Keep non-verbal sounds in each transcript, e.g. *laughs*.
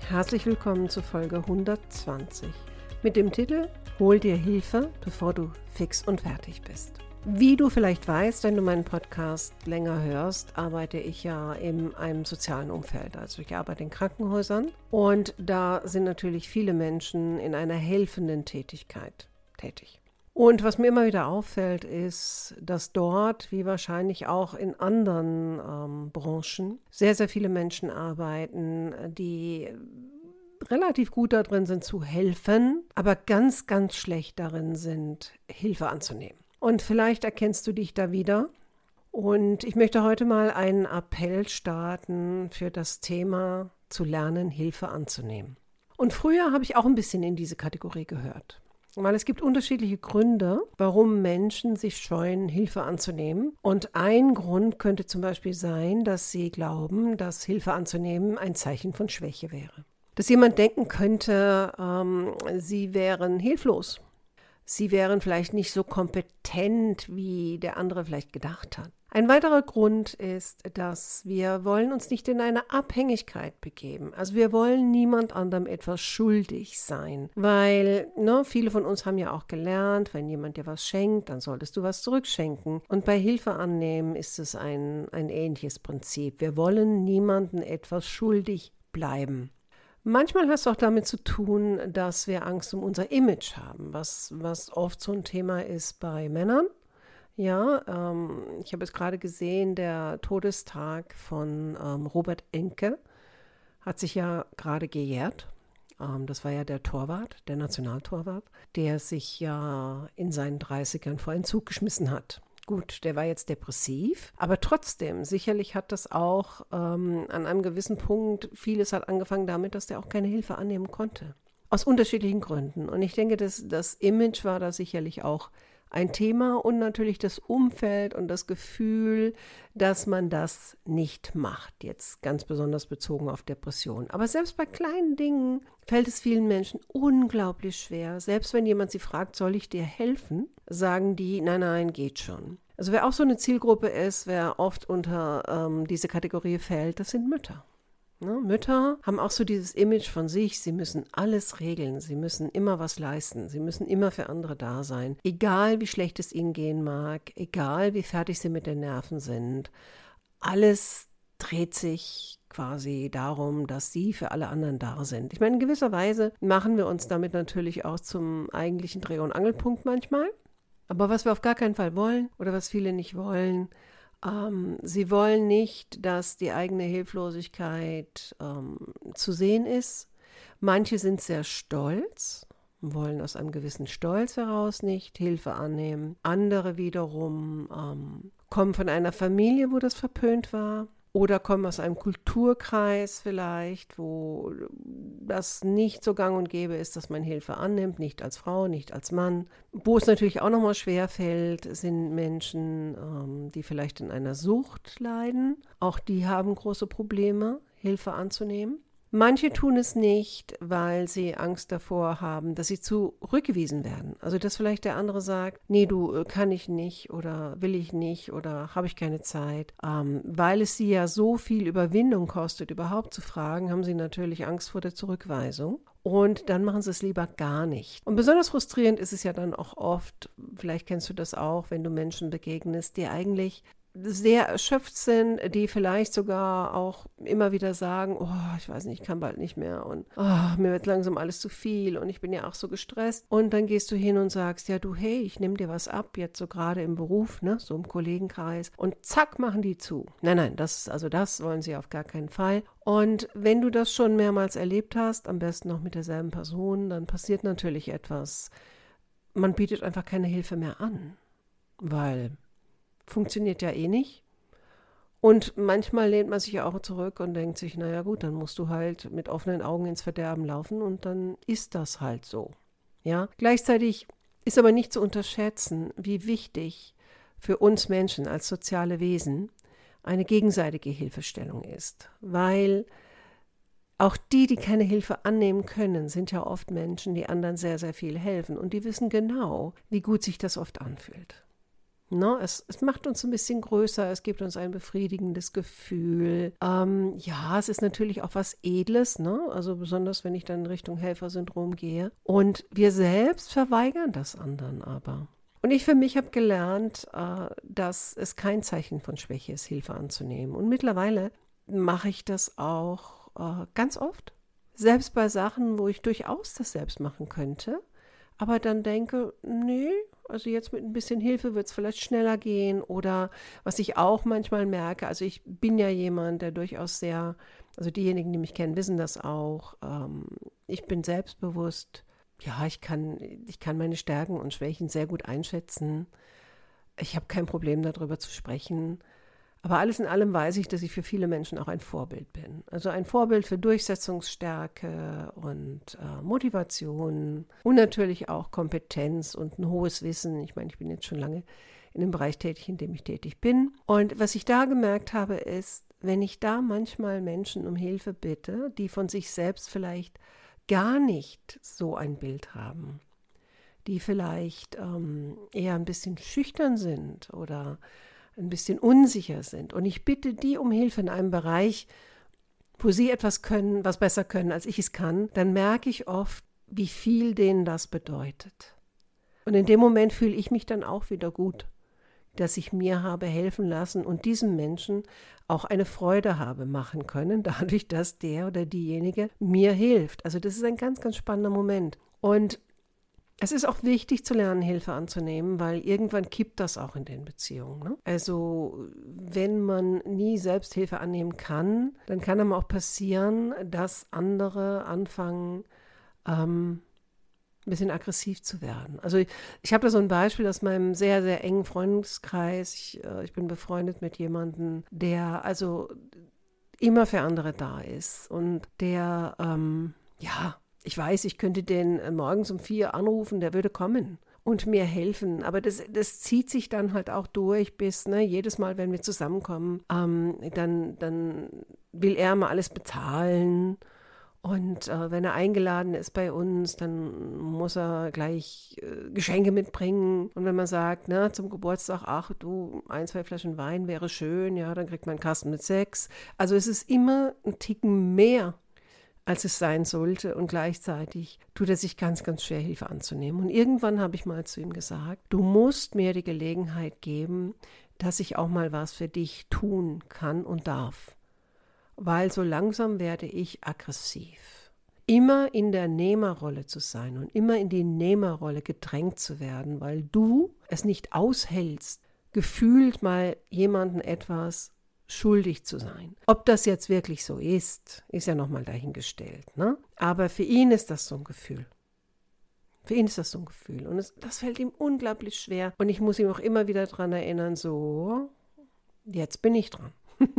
Herzlich willkommen zu Folge 120 mit dem Titel Hol dir Hilfe, bevor du fix und fertig bist. Wie du vielleicht weißt, wenn du meinen Podcast länger hörst, arbeite ich ja in einem sozialen Umfeld. Also ich arbeite in Krankenhäusern und da sind natürlich viele Menschen in einer helfenden Tätigkeit tätig. Und was mir immer wieder auffällt, ist, dass dort, wie wahrscheinlich auch in anderen ähm, Branchen, sehr, sehr viele Menschen arbeiten, die relativ gut darin sind zu helfen, aber ganz, ganz schlecht darin sind, Hilfe anzunehmen. Und vielleicht erkennst du dich da wieder. Und ich möchte heute mal einen Appell starten für das Thema zu lernen, Hilfe anzunehmen. Und früher habe ich auch ein bisschen in diese Kategorie gehört. Weil es gibt unterschiedliche Gründe, warum Menschen sich scheuen, Hilfe anzunehmen. Und ein Grund könnte zum Beispiel sein, dass sie glauben, dass Hilfe anzunehmen ein Zeichen von Schwäche wäre. Dass jemand denken könnte, ähm, sie wären hilflos sie wären vielleicht nicht so kompetent, wie der andere vielleicht gedacht hat. Ein weiterer Grund ist, dass wir wollen uns nicht in eine Abhängigkeit begeben. Also wir wollen niemand anderem etwas schuldig sein, weil ne, viele von uns haben ja auch gelernt, wenn jemand dir was schenkt, dann solltest du was zurückschenken. Und bei Hilfe annehmen ist es ein, ein ähnliches Prinzip. Wir wollen niemanden etwas schuldig bleiben. Manchmal hat es auch damit zu tun, dass wir Angst um unser Image haben, was, was oft so ein Thema ist bei Männern. Ja, ähm, ich habe es gerade gesehen, der Todestag von ähm, Robert Enke hat sich ja gerade gejährt. Ähm, das war ja der Torwart, der Nationaltorwart, der sich ja in seinen 30ern vor einen Zug geschmissen hat. Gut, der war jetzt depressiv, aber trotzdem, sicherlich hat das auch ähm, an einem gewissen Punkt, vieles hat angefangen damit, dass der auch keine Hilfe annehmen konnte. Aus unterschiedlichen Gründen. Und ich denke, das, das Image war da sicherlich auch ein Thema und natürlich das Umfeld und das Gefühl, dass man das nicht macht. Jetzt ganz besonders bezogen auf Depressionen. Aber selbst bei kleinen Dingen fällt es vielen Menschen unglaublich schwer. Selbst wenn jemand sie fragt, soll ich dir helfen, sagen die, nein, nein, geht schon. Also wer auch so eine Zielgruppe ist, wer oft unter ähm, diese Kategorie fällt, das sind Mütter. Ne? Mütter haben auch so dieses Image von sich, sie müssen alles regeln, sie müssen immer was leisten, sie müssen immer für andere da sein. Egal wie schlecht es ihnen gehen mag, egal wie fertig sie mit den Nerven sind, alles dreht sich quasi darum, dass sie für alle anderen da sind. Ich meine, in gewisser Weise machen wir uns damit natürlich auch zum eigentlichen Dreh- und Angelpunkt manchmal. Aber was wir auf gar keinen Fall wollen oder was viele nicht wollen, ähm, sie wollen nicht, dass die eigene Hilflosigkeit ähm, zu sehen ist. Manche sind sehr stolz, wollen aus einem gewissen Stolz heraus nicht Hilfe annehmen. Andere wiederum ähm, kommen von einer Familie, wo das verpönt war oder kommen aus einem Kulturkreis vielleicht, wo das nicht so gang und gäbe ist, dass man Hilfe annimmt, nicht als Frau, nicht als Mann. Wo es natürlich auch nochmal schwer fällt, sind Menschen, ähm, die vielleicht in einer Sucht leiden. Auch die haben große Probleme, Hilfe anzunehmen. Manche tun es nicht, weil sie Angst davor haben, dass sie zurückgewiesen werden. Also dass vielleicht der andere sagt, nee, du äh, kann ich nicht oder will ich nicht oder habe ich keine Zeit. Ähm, weil es sie ja so viel Überwindung kostet, überhaupt zu fragen, haben sie natürlich Angst vor der Zurückweisung. Und dann machen sie es lieber gar nicht. Und besonders frustrierend ist es ja dann auch oft, vielleicht kennst du das auch, wenn du Menschen begegnest, die eigentlich sehr erschöpft sind, die vielleicht sogar auch immer wieder sagen, oh, ich weiß nicht, ich kann bald nicht mehr und oh, mir wird langsam alles zu viel und ich bin ja auch so gestresst. Und dann gehst du hin und sagst, ja du, hey, ich nehme dir was ab, jetzt so gerade im Beruf, ne, so im Kollegenkreis und zack, machen die zu. Nein, nein, das, also das wollen sie auf gar keinen Fall. Und wenn du das schon mehrmals erlebt hast, am besten noch mit derselben Person, dann passiert natürlich etwas. Man bietet einfach keine Hilfe mehr an, weil funktioniert ja eh nicht. Und manchmal lehnt man sich auch zurück und denkt sich, naja gut, dann musst du halt mit offenen Augen ins Verderben laufen und dann ist das halt so. Ja, gleichzeitig ist aber nicht zu unterschätzen, wie wichtig für uns Menschen als soziale Wesen eine gegenseitige Hilfestellung ist, weil auch die, die keine Hilfe annehmen können, sind ja oft Menschen, die anderen sehr, sehr viel helfen und die wissen genau, wie gut sich das oft anfühlt. No, es, es, macht uns ein bisschen größer, es gibt uns ein befriedigendes Gefühl. Ähm, ja, es ist natürlich auch was Edles, ne? also besonders wenn ich dann in Richtung Helfersyndrom gehe. Und wir selbst verweigern das anderen aber. Und ich für mich habe gelernt, äh, dass es kein Zeichen von Schwäche ist, Hilfe anzunehmen. Und mittlerweile mache ich das auch äh, ganz oft. Selbst bei Sachen, wo ich durchaus das selbst machen könnte, aber dann denke, nee, also jetzt mit ein bisschen Hilfe wird es vielleicht schneller gehen. Oder was ich auch manchmal merke, also ich bin ja jemand, der durchaus sehr, also diejenigen, die mich kennen, wissen das auch. Ähm, ich bin selbstbewusst. Ja, ich kann, ich kann meine Stärken und Schwächen sehr gut einschätzen. Ich habe kein Problem darüber zu sprechen. Aber alles in allem weiß ich, dass ich für viele Menschen auch ein Vorbild bin. Also ein Vorbild für Durchsetzungsstärke und äh, Motivation und natürlich auch Kompetenz und ein hohes Wissen. Ich meine, ich bin jetzt schon lange in dem Bereich tätig, in dem ich tätig bin. Und was ich da gemerkt habe, ist, wenn ich da manchmal Menschen um Hilfe bitte, die von sich selbst vielleicht gar nicht so ein Bild haben, die vielleicht ähm, eher ein bisschen schüchtern sind oder ein bisschen unsicher sind. Und ich bitte die um Hilfe in einem Bereich, wo sie etwas können, was besser können, als ich es kann, dann merke ich oft, wie viel denen das bedeutet. Und in dem Moment fühle ich mich dann auch wieder gut, dass ich mir habe helfen lassen und diesem Menschen auch eine Freude habe machen können, *laughs* dadurch, dass der oder diejenige mir hilft. Also das ist ein ganz, ganz spannender Moment. Und es ist auch wichtig zu lernen, Hilfe anzunehmen, weil irgendwann kippt das auch in den Beziehungen. Ne? Also wenn man nie selbst Hilfe annehmen kann, dann kann einem auch passieren, dass andere anfangen, ähm, ein bisschen aggressiv zu werden. Also ich, ich habe da so ein Beispiel aus meinem sehr, sehr engen Freundeskreis. Ich, äh, ich bin befreundet mit jemandem, der also immer für andere da ist und der, ähm, ja, ich weiß, ich könnte den äh, morgens um vier anrufen, der würde kommen und mir helfen. Aber das, das zieht sich dann halt auch durch bis, ne, jedes Mal, wenn wir zusammenkommen, ähm, dann, dann will er mal alles bezahlen. Und äh, wenn er eingeladen ist bei uns, dann muss er gleich äh, Geschenke mitbringen. Und wenn man sagt, ne, zum Geburtstag, ach du, ein, zwei Flaschen Wein wäre schön, ja, dann kriegt man einen Kasten mit sechs. Also es ist immer ein Ticken mehr als es sein sollte. Und gleichzeitig tut er sich ganz, ganz schwer, Hilfe anzunehmen. Und irgendwann habe ich mal zu ihm gesagt, du musst mir die Gelegenheit geben, dass ich auch mal was für dich tun kann und darf. Weil so langsam werde ich aggressiv. Immer in der Nehmerrolle zu sein und immer in die Nehmerrolle gedrängt zu werden, weil du es nicht aushältst, gefühlt mal jemanden etwas schuldig zu sein. Ob das jetzt wirklich so ist, ist ja nochmal dahingestellt. Ne? Aber für ihn ist das so ein Gefühl. Für ihn ist das so ein Gefühl. Und es, das fällt ihm unglaublich schwer. Und ich muss ihm auch immer wieder daran erinnern, so, jetzt bin ich dran. *laughs*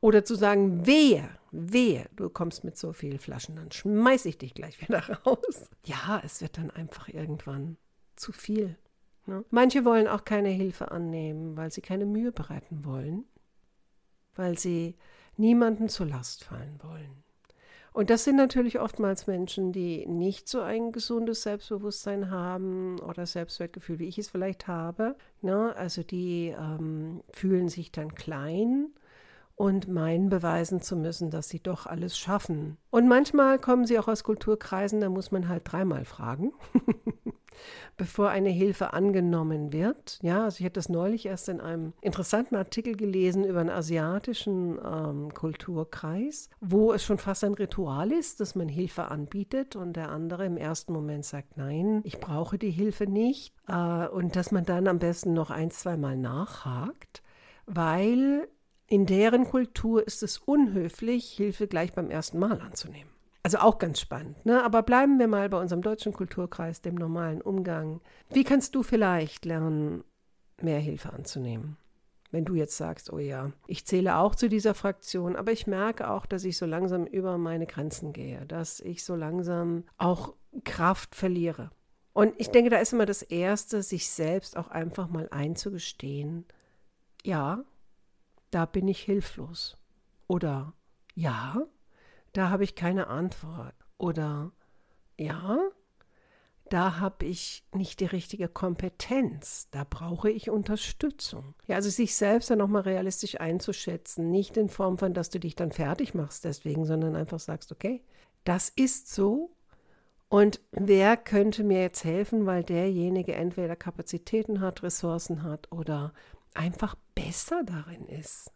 Oder zu sagen, wehe, wehe, du kommst mit so vielen Flaschen, dann schmeiß ich dich gleich wieder *laughs* raus. Ja, es wird dann einfach irgendwann zu viel. Ne? Manche wollen auch keine Hilfe annehmen, weil sie keine Mühe bereiten wollen weil sie niemanden zur Last fallen wollen. Und das sind natürlich oftmals Menschen, die nicht so ein gesundes Selbstbewusstsein haben oder Selbstwertgefühl, wie ich es vielleicht habe. Ne? Also die ähm, fühlen sich dann klein und meinen beweisen zu müssen, dass sie doch alles schaffen. Und manchmal kommen sie auch aus Kulturkreisen, da muss man halt dreimal fragen. *laughs* bevor eine Hilfe angenommen wird. Ja, also ich habe das neulich erst in einem interessanten Artikel gelesen über einen asiatischen ähm, Kulturkreis, wo es schon fast ein Ritual ist, dass man Hilfe anbietet und der andere im ersten Moment sagt, nein, ich brauche die Hilfe nicht. Äh, und dass man dann am besten noch ein, zweimal nachhakt, weil in deren Kultur ist es unhöflich, Hilfe gleich beim ersten Mal anzunehmen. Also auch ganz spannend. Ne? Aber bleiben wir mal bei unserem deutschen Kulturkreis, dem normalen Umgang. Wie kannst du vielleicht lernen, mehr Hilfe anzunehmen? wenn du jetzt sagst, oh ja, ich zähle auch zu dieser Fraktion, aber ich merke auch, dass ich so langsam über meine Grenzen gehe, dass ich so langsam auch Kraft verliere. Und ich denke, da ist immer das Erste, sich selbst auch einfach mal einzugestehen, ja, da bin ich hilflos. Oder ja, da habe ich keine Antwort. Oder ja, da habe ich nicht die richtige Kompetenz, da brauche ich Unterstützung. Ja, also sich selbst dann nochmal realistisch einzuschätzen, nicht in Form von, dass du dich dann fertig machst deswegen, sondern einfach sagst, okay, das ist so und wer könnte mir jetzt helfen, weil derjenige entweder Kapazitäten hat, Ressourcen hat oder einfach besser darin ist.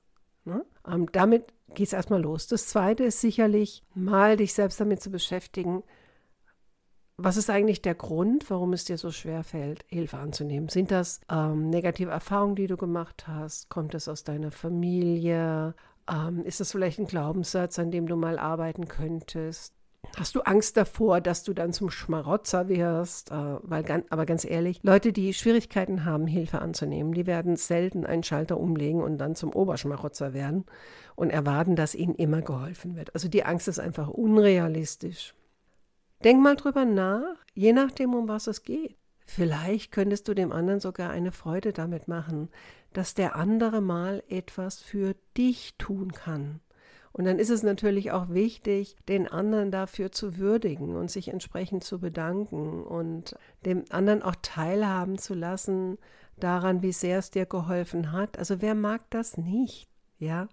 Ne? Ähm, damit geht es erstmal los. Das Zweite ist sicherlich, mal dich selbst damit zu beschäftigen, was ist eigentlich der Grund, warum es dir so schwer fällt, Hilfe anzunehmen? Sind das ähm, negative Erfahrungen, die du gemacht hast? Kommt es aus deiner Familie? Ähm, ist das vielleicht ein Glaubenssatz, an dem du mal arbeiten könntest? Hast du Angst davor, dass du dann zum Schmarotzer wirst? Äh, weil, aber ganz ehrlich, Leute, die Schwierigkeiten haben, Hilfe anzunehmen, die werden selten einen Schalter umlegen und dann zum Oberschmarotzer werden und erwarten, dass ihnen immer geholfen wird. Also die Angst ist einfach unrealistisch. Denk mal drüber nach, je nachdem, um was es geht. Vielleicht könntest du dem anderen sogar eine Freude damit machen, dass der andere mal etwas für dich tun kann. Und dann ist es natürlich auch wichtig, den anderen dafür zu würdigen und sich entsprechend zu bedanken und dem anderen auch teilhaben zu lassen daran, wie sehr es dir geholfen hat. Also wer mag das nicht? Ja?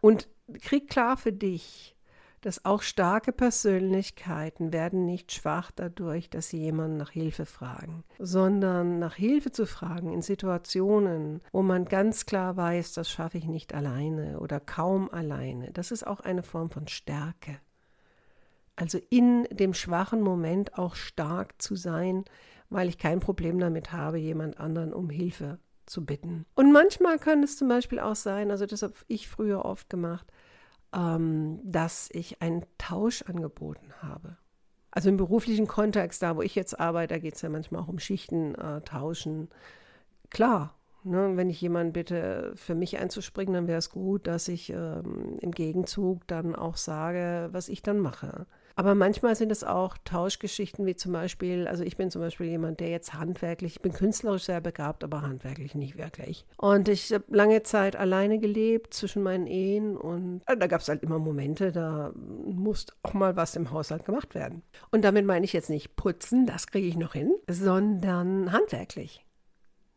Und krieg klar für dich, dass auch starke Persönlichkeiten werden nicht schwach dadurch, dass sie jemanden nach Hilfe fragen, sondern nach Hilfe zu fragen in Situationen, wo man ganz klar weiß, das schaffe ich nicht alleine oder kaum alleine, das ist auch eine Form von Stärke. Also in dem schwachen Moment auch stark zu sein, weil ich kein Problem damit habe, jemand anderen um Hilfe zu bitten. Und manchmal kann es zum Beispiel auch sein, also das habe ich früher oft gemacht, ähm, dass ich einen Tausch angeboten habe. Also im beruflichen Kontext, da wo ich jetzt arbeite, da geht es ja manchmal auch um Schichten äh, tauschen. Klar, ne, wenn ich jemanden bitte, für mich einzuspringen, dann wäre es gut, dass ich ähm, im Gegenzug dann auch sage, was ich dann mache. Aber manchmal sind es auch Tauschgeschichten, wie zum Beispiel, also ich bin zum Beispiel jemand, der jetzt handwerklich, ich bin künstlerisch sehr begabt, aber handwerklich nicht wirklich. Und ich habe lange Zeit alleine gelebt zwischen meinen Ehen und äh, da gab es halt immer Momente, da musste auch mal was im Haushalt gemacht werden. Und damit meine ich jetzt nicht putzen, das kriege ich noch hin, sondern handwerklich.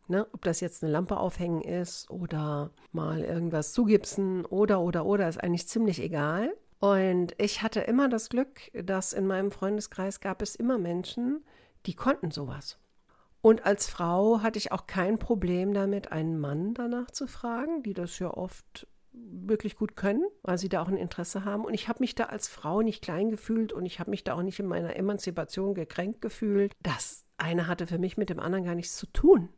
Ne, ob das jetzt eine Lampe aufhängen ist oder mal irgendwas zugipsen oder, oder, oder, ist eigentlich ziemlich egal. Und ich hatte immer das Glück, dass in meinem Freundeskreis gab es immer Menschen, die konnten sowas. Und als Frau hatte ich auch kein Problem damit, einen Mann danach zu fragen, die das ja oft wirklich gut können, weil sie da auch ein Interesse haben. Und ich habe mich da als Frau nicht klein gefühlt und ich habe mich da auch nicht in meiner Emanzipation gekränkt gefühlt. Das eine hatte für mich mit dem anderen gar nichts zu tun.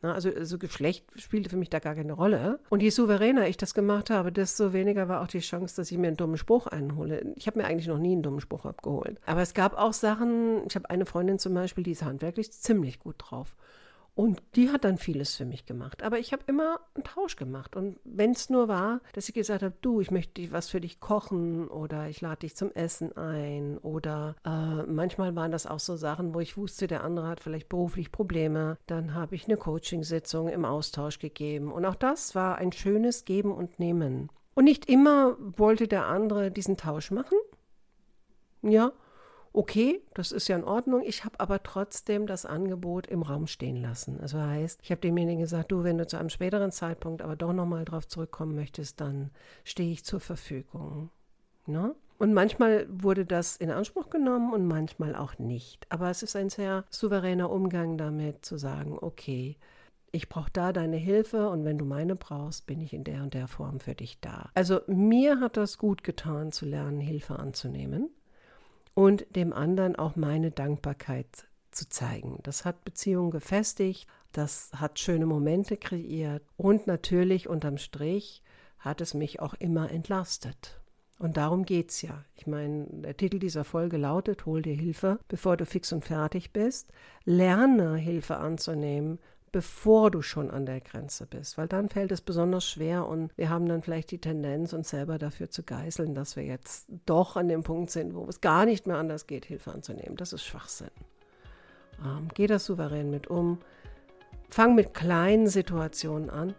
Ne, also, also Geschlecht spielte für mich da gar keine Rolle. Und je souveräner ich das gemacht habe, desto weniger war auch die Chance, dass ich mir einen dummen Spruch einhole. Ich habe mir eigentlich noch nie einen dummen Spruch abgeholt. Aber es gab auch Sachen, ich habe eine Freundin zum Beispiel, die ist handwerklich ziemlich gut drauf. Und die hat dann vieles für mich gemacht. Aber ich habe immer einen Tausch gemacht. Und wenn es nur war, dass ich gesagt habe, du, ich möchte was für dich kochen oder ich lade dich zum Essen ein. Oder äh, manchmal waren das auch so Sachen, wo ich wusste, der andere hat vielleicht beruflich Probleme. Dann habe ich eine Coachingsitzung im Austausch gegeben. Und auch das war ein schönes Geben und Nehmen. Und nicht immer wollte der andere diesen Tausch machen. Ja, okay, das ist ja in Ordnung. Ich habe aber trotzdem das Angebot im Raum stehen lassen. Also heißt, ich habe demjenigen gesagt, du, wenn du zu einem späteren Zeitpunkt aber doch nochmal drauf zurückkommen möchtest, dann stehe ich zur Verfügung. Ne? Und manchmal wurde das in Anspruch genommen und manchmal auch nicht. Aber es ist ein sehr souveräner Umgang damit, zu sagen, okay, ich brauche da deine Hilfe und wenn du meine brauchst, bin ich in der und der Form für dich da. Also mir hat das gut getan, zu lernen, Hilfe anzunehmen und dem anderen auch meine Dankbarkeit zu zeigen. Das hat Beziehungen gefestigt, das hat schöne Momente kreiert und natürlich unterm Strich hat es mich auch immer entlastet. Und darum geht es ja. Ich meine, der Titel dieser Folge lautet: Hol dir Hilfe, bevor du fix und fertig bist. Lerne Hilfe anzunehmen, bevor du schon an der Grenze bist, weil dann fällt es besonders schwer und wir haben dann vielleicht die Tendenz, uns selber dafür zu geißeln, dass wir jetzt doch an dem Punkt sind, wo es gar nicht mehr anders geht, Hilfe anzunehmen. Das ist Schwachsinn. Ähm, geh das souverän mit um. Fang mit kleinen Situationen an.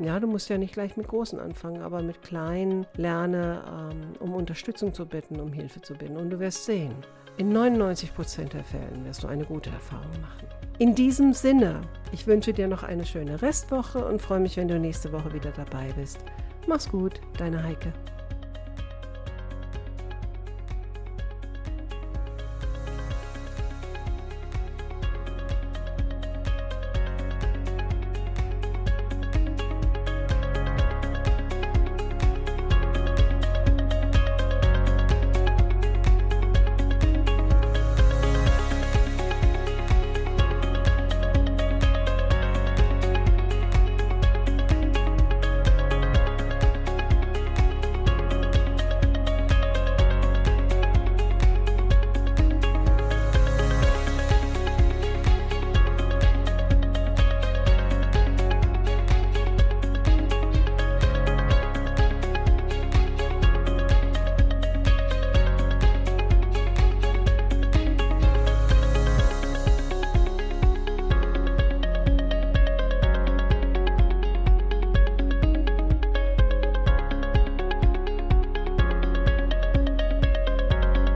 Ja, du musst ja nicht gleich mit großen anfangen, aber mit kleinen lerne, ähm, um Unterstützung zu bitten, um Hilfe zu bitten. Und du wirst sehen, in 99 Prozent der Fällen wirst du eine gute Erfahrung machen. In diesem Sinne, ich wünsche dir noch eine schöne Restwoche und freue mich, wenn du nächste Woche wieder dabei bist. Mach's gut, deine Heike.